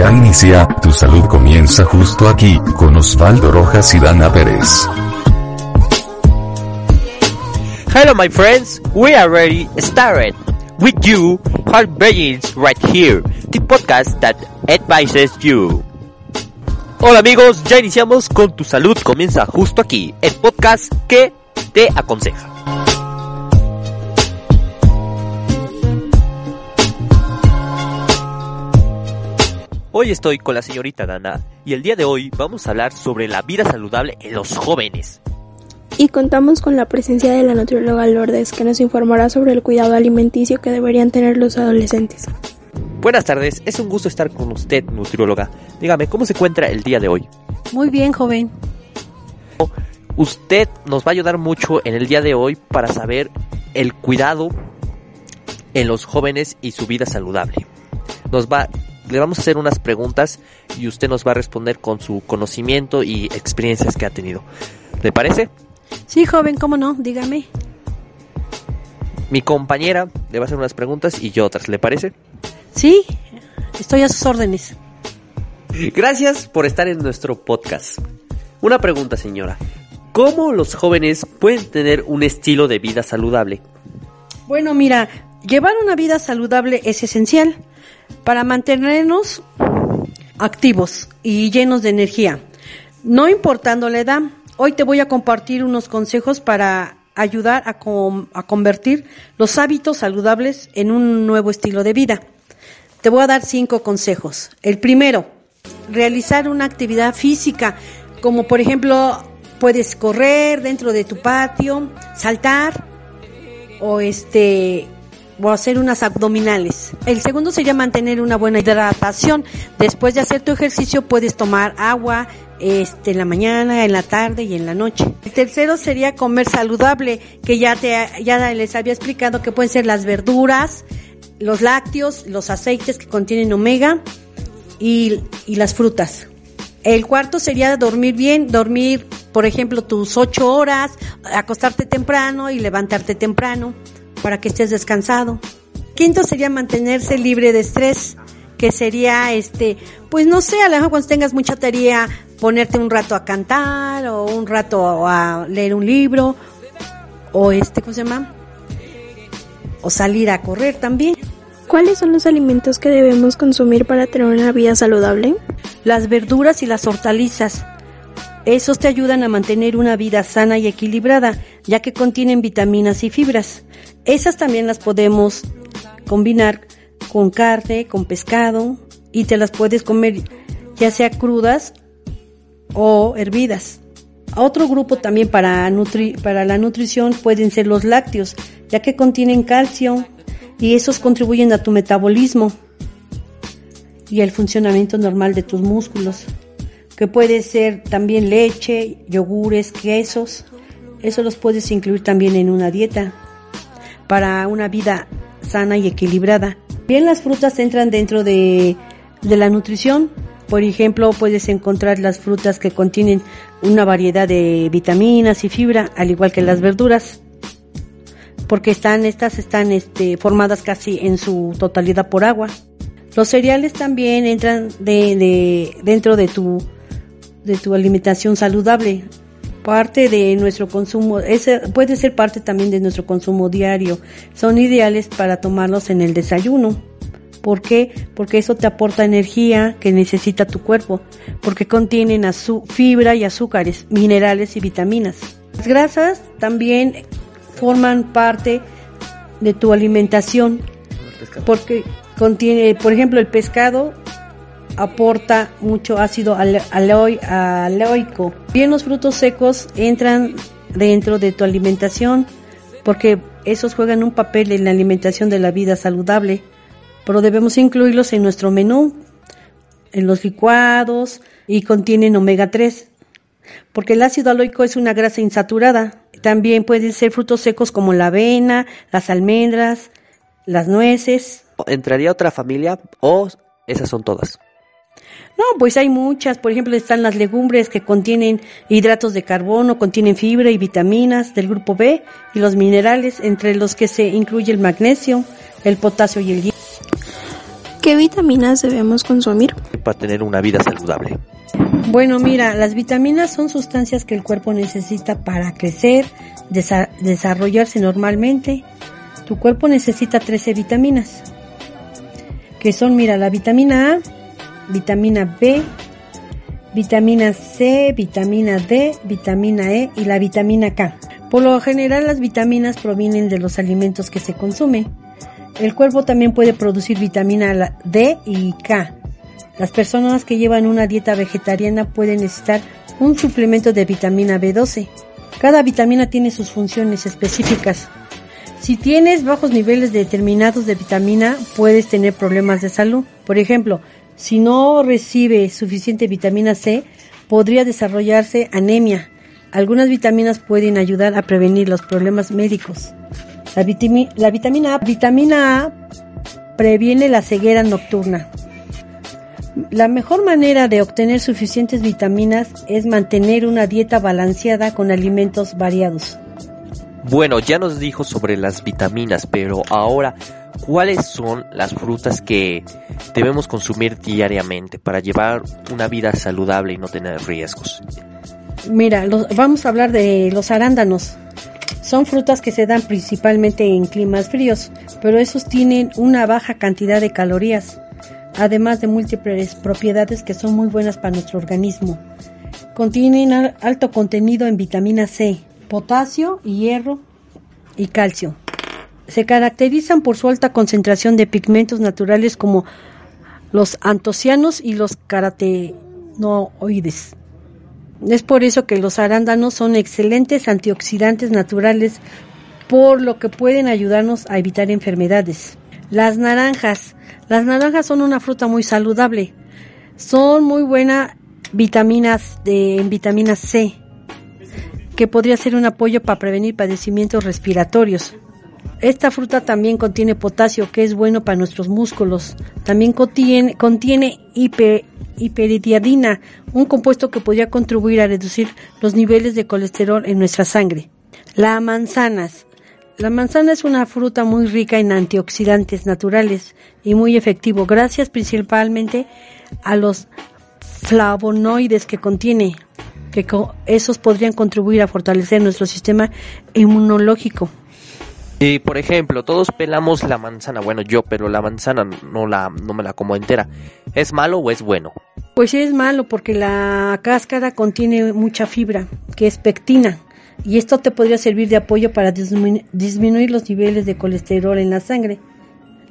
Ya inicia, tu salud comienza justo aquí, con Osvaldo Rojas y Dana Pérez. Hello my friends, we are ready started. With you, Heart Begins right here, the podcast that advises you. Hola amigos, ya iniciamos con Tu Salud Comienza justo aquí, el podcast que te aconseja. Hoy estoy con la señorita Dana y el día de hoy vamos a hablar sobre la vida saludable en los jóvenes. Y contamos con la presencia de la nutrióloga Lourdes que nos informará sobre el cuidado alimenticio que deberían tener los adolescentes. Buenas tardes, es un gusto estar con usted, nutrióloga. Dígame, ¿cómo se encuentra el día de hoy? Muy bien, joven. Usted nos va a ayudar mucho en el día de hoy para saber el cuidado en los jóvenes y su vida saludable. Nos va le vamos a hacer unas preguntas y usted nos va a responder con su conocimiento y experiencias que ha tenido. ¿Le parece? Sí, joven, ¿cómo no? Dígame. Mi compañera le va a hacer unas preguntas y yo otras, ¿le parece? Sí, estoy a sus órdenes. Gracias por estar en nuestro podcast. Una pregunta, señora. ¿Cómo los jóvenes pueden tener un estilo de vida saludable? Bueno, mira, llevar una vida saludable es esencial para mantenernos activos y llenos de energía. No importando la edad, hoy te voy a compartir unos consejos para ayudar a, a, convertir los hábitos saludables en un nuevo estilo de vida. Te voy a dar cinco consejos. El primero, realizar una actividad física, como por ejemplo puedes correr dentro de tu patio, saltar o este o hacer unas abdominales. El segundo sería mantener una buena hidratación. Después de hacer tu ejercicio puedes tomar agua este, en la mañana, en la tarde y en la noche. El tercero sería comer saludable, que ya, te, ya les había explicado que pueden ser las verduras, los lácteos, los aceites que contienen omega y, y las frutas. El cuarto sería dormir bien, dormir, por ejemplo, tus ocho horas, acostarte temprano y levantarte temprano para que estés descansado. Quinto sería mantenerse libre de estrés, que sería este, pues no sé, a lo mejor cuando tengas mucha tarea, ponerte un rato a cantar o un rato a leer un libro o este, ¿cómo se llama? O salir a correr también. ¿Cuáles son los alimentos que debemos consumir para tener una vida saludable? Las verduras y las hortalizas. Esos te ayudan a mantener una vida sana y equilibrada, ya que contienen vitaminas y fibras. Esas también las podemos combinar con carne, con pescado y te las puedes comer ya sea crudas o hervidas. Otro grupo también para, para la nutrición pueden ser los lácteos, ya que contienen calcio y esos contribuyen a tu metabolismo y el funcionamiento normal de tus músculos, que puede ser también leche, yogures, quesos. Eso los puedes incluir también en una dieta para una vida sana y equilibrada. Bien, las frutas entran dentro de, de la nutrición. Por ejemplo, puedes encontrar las frutas que contienen una variedad de vitaminas y fibra, al igual que las verduras, porque están estas están este, formadas casi en su totalidad por agua. Los cereales también entran de, de, dentro de tu de tu alimentación saludable parte de nuestro consumo, ese puede ser parte también de nuestro consumo diario. Son ideales para tomarlos en el desayuno. ¿Por qué? Porque eso te aporta energía que necesita tu cuerpo, porque contienen fibra y azúcares, minerales y vitaminas. Las grasas también forman parte de tu alimentación, porque contiene, por ejemplo, el pescado aporta mucho ácido aleoico. Bien, los frutos secos entran dentro de tu alimentación porque esos juegan un papel en la alimentación de la vida saludable, pero debemos incluirlos en nuestro menú, en los licuados y contienen omega 3, porque el ácido aloico es una grasa insaturada. También pueden ser frutos secos como la avena, las almendras, las nueces. ¿Entraría otra familia o esas son todas? No, pues hay muchas. Por ejemplo, están las legumbres que contienen hidratos de carbono, contienen fibra y vitaminas del grupo B y los minerales, entre los que se incluye el magnesio, el potasio y el hierro. ¿Qué vitaminas debemos consumir? Para tener una vida saludable. Bueno, mira, las vitaminas son sustancias que el cuerpo necesita para crecer, desarrollarse normalmente. Tu cuerpo necesita 13 vitaminas, que son, mira, la vitamina A, vitamina B, vitamina C, vitamina D, vitamina E y la vitamina K. Por lo general las vitaminas provienen de los alimentos que se consumen. El cuerpo también puede producir vitamina D y K. Las personas que llevan una dieta vegetariana pueden necesitar un suplemento de vitamina B12. Cada vitamina tiene sus funciones específicas. Si tienes bajos niveles determinados de vitamina, puedes tener problemas de salud. Por ejemplo, si no recibe suficiente vitamina C, podría desarrollarse anemia. Algunas vitaminas pueden ayudar a prevenir los problemas médicos. La, vitamina A, vitamina A previene la ceguera nocturna. La mejor manera de obtener suficientes vitaminas es mantener una dieta balanceada con alimentos variados. Bueno, ya nos dijo sobre las vitaminas, pero ahora, ¿cuáles son las frutas que debemos consumir diariamente para llevar una vida saludable y no tener riesgos? Mira, vamos a hablar de los arándanos. Son frutas que se dan principalmente en climas fríos, pero esos tienen una baja cantidad de calorías, además de múltiples propiedades que son muy buenas para nuestro organismo. Contienen alto contenido en vitamina C, potasio, hierro y calcio. Se caracterizan por su alta concentración de pigmentos naturales como los antocianos y los carotenoides. Es por eso que los arándanos son excelentes antioxidantes naturales, por lo que pueden ayudarnos a evitar enfermedades. Las naranjas. Las naranjas son una fruta muy saludable. Son muy buenas vitaminas de, en vitamina C que podría ser un apoyo para prevenir padecimientos respiratorios. Esta fruta también contiene potasio, que es bueno para nuestros músculos. También contiene, contiene un compuesto que podría contribuir a reducir los niveles de colesterol en nuestra sangre. La manzanas. La manzana es una fruta muy rica en antioxidantes naturales y muy efectivo, gracias principalmente a los flavonoides que contiene que esos podrían contribuir a fortalecer nuestro sistema inmunológico. Y por ejemplo, todos pelamos la manzana, bueno yo, pero la manzana no la no me la como entera. ¿Es malo o es bueno? Pues es malo porque la cáscara contiene mucha fibra, que es pectina, y esto te podría servir de apoyo para disminuir los niveles de colesterol en la sangre,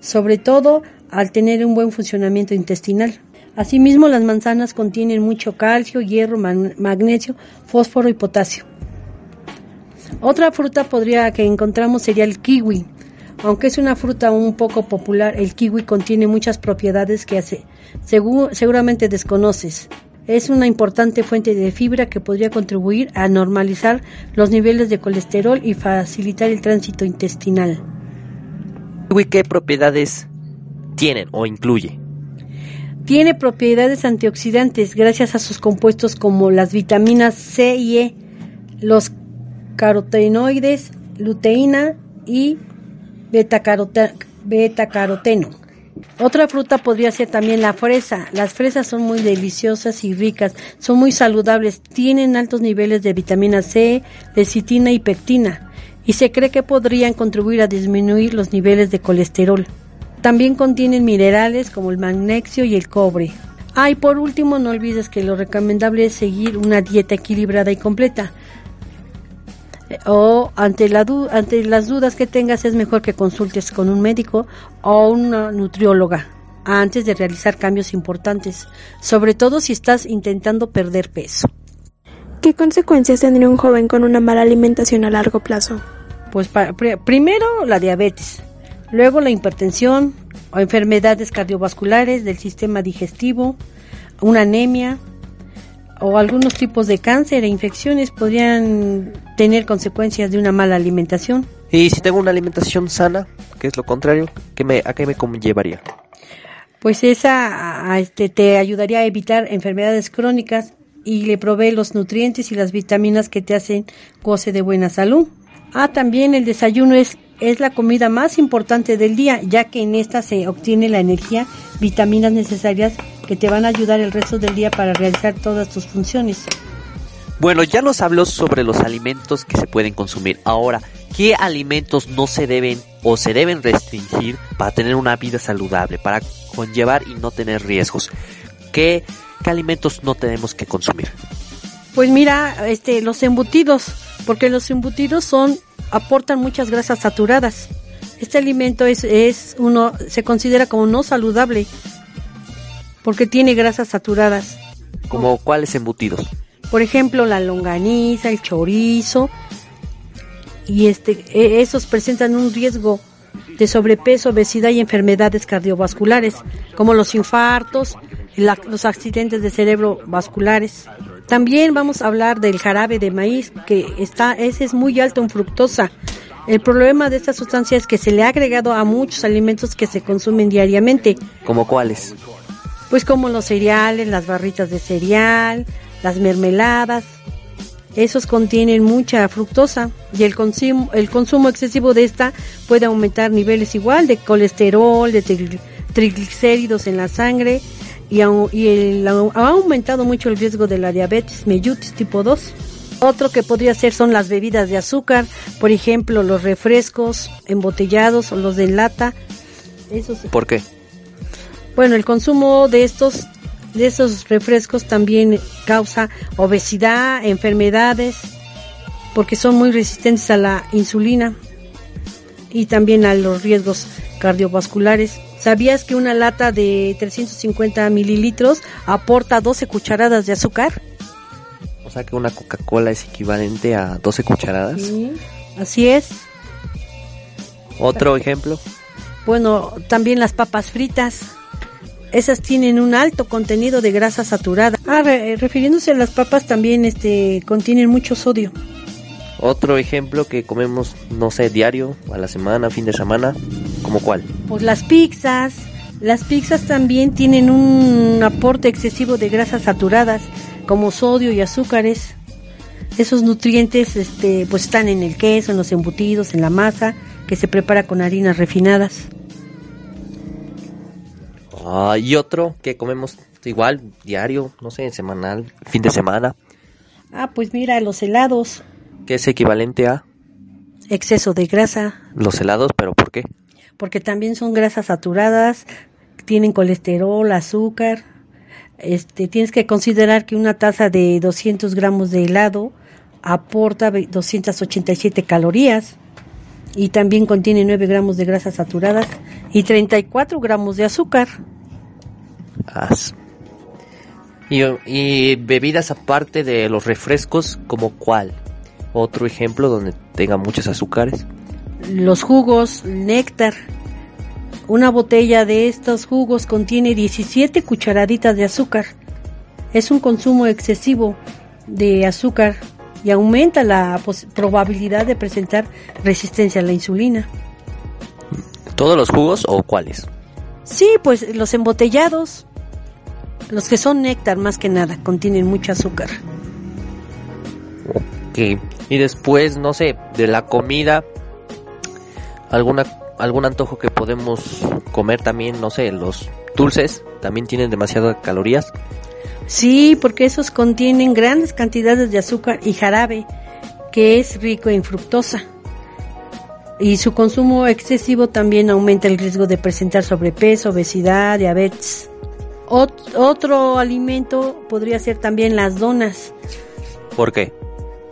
sobre todo al tener un buen funcionamiento intestinal. Asimismo, las manzanas contienen mucho calcio, hierro, magnesio, fósforo y potasio. Otra fruta podría que encontramos sería el kiwi. Aunque es una fruta un poco popular, el kiwi contiene muchas propiedades que hace, seguramente desconoces. Es una importante fuente de fibra que podría contribuir a normalizar los niveles de colesterol y facilitar el tránsito intestinal. ¿Qué propiedades tienen o incluye? Tiene propiedades antioxidantes gracias a sus compuestos como las vitaminas C y E, los carotenoides, luteína y beta-caroteno. Otra fruta podría ser también la fresa. Las fresas son muy deliciosas y ricas, son muy saludables, tienen altos niveles de vitamina C, lecitina y pectina, y se cree que podrían contribuir a disminuir los niveles de colesterol. También contienen minerales como el magnesio y el cobre. Ah, y por último, no olvides que lo recomendable es seguir una dieta equilibrada y completa. O ante, la ante las dudas que tengas es mejor que consultes con un médico o una nutrióloga antes de realizar cambios importantes, sobre todo si estás intentando perder peso. ¿Qué consecuencias tendría un joven con una mala alimentación a largo plazo? Pues primero la diabetes, Luego la hipertensión o enfermedades cardiovasculares del sistema digestivo, una anemia o algunos tipos de cáncer e infecciones podrían tener consecuencias de una mala alimentación. Y si tengo una alimentación sana, que es lo contrario, ¿qué me, ¿a qué me conllevaría? Pues esa este, te ayudaría a evitar enfermedades crónicas y le provee los nutrientes y las vitaminas que te hacen goce de buena salud. Ah, también el desayuno es es la comida más importante del día, ya que en esta se obtiene la energía, vitaminas necesarias que te van a ayudar el resto del día para realizar todas tus funciones. Bueno, ya nos habló sobre los alimentos que se pueden consumir. Ahora, ¿qué alimentos no se deben o se deben restringir para tener una vida saludable, para conllevar y no tener riesgos? ¿Qué, qué alimentos no tenemos que consumir? Pues mira, este, los embutidos, porque los embutidos son aportan muchas grasas saturadas. Este alimento es, es uno, se considera como no saludable porque tiene grasas saturadas. ¿Como cuáles embutidos? Por ejemplo, la longaniza, el chorizo, y este, e, esos presentan un riesgo de sobrepeso, obesidad y enfermedades cardiovasculares, como los infartos, los accidentes de cerebro vasculares. También vamos a hablar del jarabe de maíz, que está, ese es muy alto en fructosa. El problema de esta sustancia es que se le ha agregado a muchos alimentos que se consumen diariamente. ¿Como cuáles? Pues como los cereales, las barritas de cereal, las mermeladas. Esos contienen mucha fructosa y el consumo, el consumo excesivo de esta puede aumentar niveles igual de colesterol, de triglicéridos en la sangre y, ha aumentado mucho el riesgo de la diabetes mellitus tipo 2. Otro que podría ser son las bebidas de azúcar, por ejemplo, los refrescos embotellados o los de lata. ¿Por qué? Bueno, el consumo de estos de esos refrescos también causa obesidad, enfermedades, porque son muy resistentes a la insulina y también a los riesgos cardiovasculares. ¿Sabías que una lata de 350 mililitros aporta 12 cucharadas de azúcar? O sea que una Coca-Cola es equivalente a 12 cucharadas. Sí, así es. ¿Otro ejemplo? Bueno, también las papas fritas. Esas tienen un alto contenido de grasa saturada. Ah, refiriéndose a las papas también este contienen mucho sodio. Otro ejemplo que comemos, no sé, diario, a la semana, fin de semana, ¿como cuál? Pues las pizzas. Las pizzas también tienen un aporte excesivo de grasas saturadas, como sodio y azúcares. Esos nutrientes este, pues están en el queso, en los embutidos, en la masa, que se prepara con harinas refinadas. Ah, y otro que comemos igual, diario, no sé, semanal, fin de semana. Ah, pues mira, los helados que es equivalente a exceso de grasa. Los helados, pero ¿por qué? Porque también son grasas saturadas, tienen colesterol, azúcar. Este, tienes que considerar que una taza de 200 gramos de helado aporta 287 calorías y también contiene 9 gramos de grasas saturadas y 34 gramos de azúcar. Y, y bebidas aparte de los refrescos, ¿como cuál? Otro ejemplo donde tenga muchos azúcares. Los jugos, néctar. Una botella de estos jugos contiene 17 cucharaditas de azúcar. Es un consumo excesivo de azúcar y aumenta la probabilidad de presentar resistencia a la insulina. ¿Todos los jugos o cuáles? Sí, pues los embotellados, los que son néctar más que nada, contienen mucho azúcar. Ok. Y después, no sé, de la comida, alguna algún antojo que podemos comer también, no sé, los dulces también tienen demasiadas calorías. Sí, porque esos contienen grandes cantidades de azúcar y jarabe, que es rico en fructosa. Y su consumo excesivo también aumenta el riesgo de presentar sobrepeso, obesidad, diabetes. Otro alimento podría ser también las donas. ¿Por qué?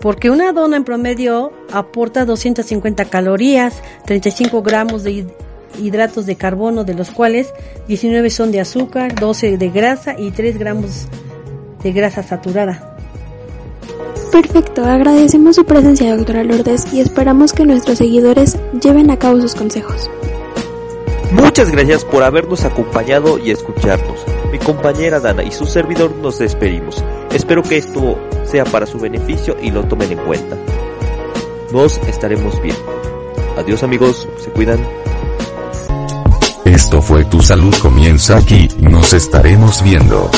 porque una dona en promedio aporta 250 calorías, 35 gramos de hidratos de carbono, de los cuales 19 son de azúcar, 12 de grasa y 3 gramos de grasa saturada. Perfecto, agradecemos su presencia, doctora Lourdes, y esperamos que nuestros seguidores lleven a cabo sus consejos. Muchas gracias por habernos acompañado y escucharnos. Mi compañera Dana y su servidor nos despedimos. Espero que esto sea para su beneficio y lo tomen en cuenta. Nos estaremos viendo. Adiós amigos, se cuidan. Esto fue Tu Salud Comienza aquí, nos estaremos viendo.